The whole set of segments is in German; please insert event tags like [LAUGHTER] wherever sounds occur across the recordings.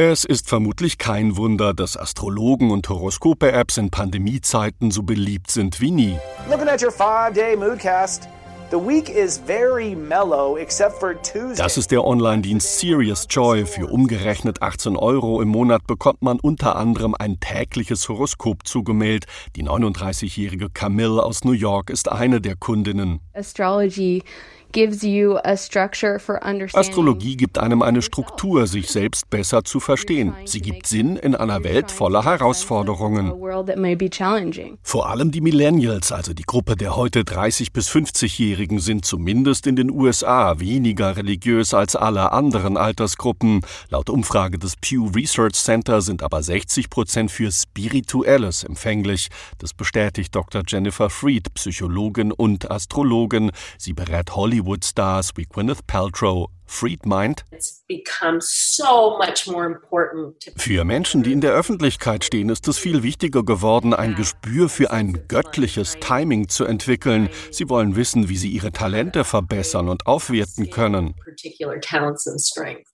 Es ist vermutlich kein Wunder, dass Astrologen und Horoskope-Apps in Pandemiezeiten so beliebt sind wie nie. Looking at your five-day moodcast. Das ist der Online-Dienst Serious Joy. Für umgerechnet 18 Euro im Monat bekommt man unter anderem ein tägliches Horoskop zugemeldet. Die 39-jährige Camille aus New York ist eine der Kundinnen. Astrology Astrologie gibt einem eine Struktur, sich selbst besser zu verstehen. Sie gibt Sinn in einer Welt voller Herausforderungen. Vor allem die Millennials, also die Gruppe der heute 30 bis 50-Jährigen, sind zumindest in den USA weniger religiös als alle anderen Altersgruppen. Laut Umfrage des Pew Research Center sind aber 60 Prozent für Spirituelles empfänglich. Das bestätigt Dr. Jennifer Fried, Psychologin und Astrologin. Sie berät Hollywood Hollywood-Stars wie Gwyneth Paltrow. Fried meint, für Menschen, die in der Öffentlichkeit stehen, ist es viel wichtiger geworden, ein Gespür für ein göttliches Timing zu entwickeln. Sie wollen wissen, wie sie ihre Talente verbessern und aufwerten können.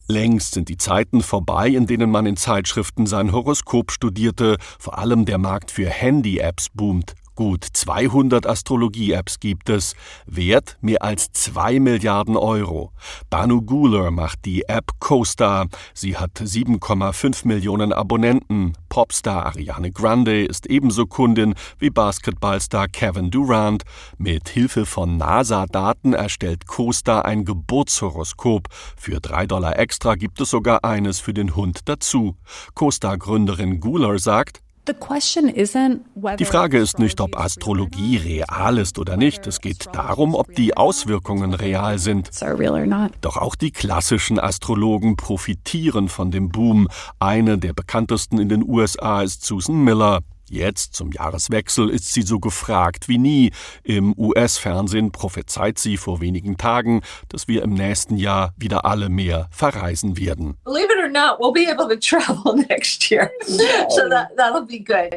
Längst sind die Zeiten vorbei, in denen man in Zeitschriften sein Horoskop studierte. Vor allem der Markt für Handy-Apps boomt. Gut 200 Astrologie-Apps gibt es, Wert mehr als 2 Milliarden Euro. Banu Guler macht die App CoStar. Sie hat 7,5 Millionen Abonnenten. Popstar Ariane Grande ist ebenso Kundin wie Basketballstar Kevin Durant. Mit Hilfe von NASA-Daten erstellt CoStar ein Geburtshoroskop. Für 3 Dollar extra gibt es sogar eines für den Hund dazu. CoStar-Gründerin Guler sagt, die Frage ist nicht, ob Astrologie real ist oder nicht. Es geht darum, ob die Auswirkungen real sind. Doch auch die klassischen Astrologen profitieren von dem Boom. Eine der bekanntesten in den USA ist Susan Miller. Jetzt zum Jahreswechsel ist sie so gefragt wie nie. Im US-Fernsehen prophezeit sie vor wenigen Tagen, dass wir im nächsten Jahr wieder alle mehr verreisen werden. Believe it or not, we'll be able to [LAUGHS] travel next year. So that, that'll be good.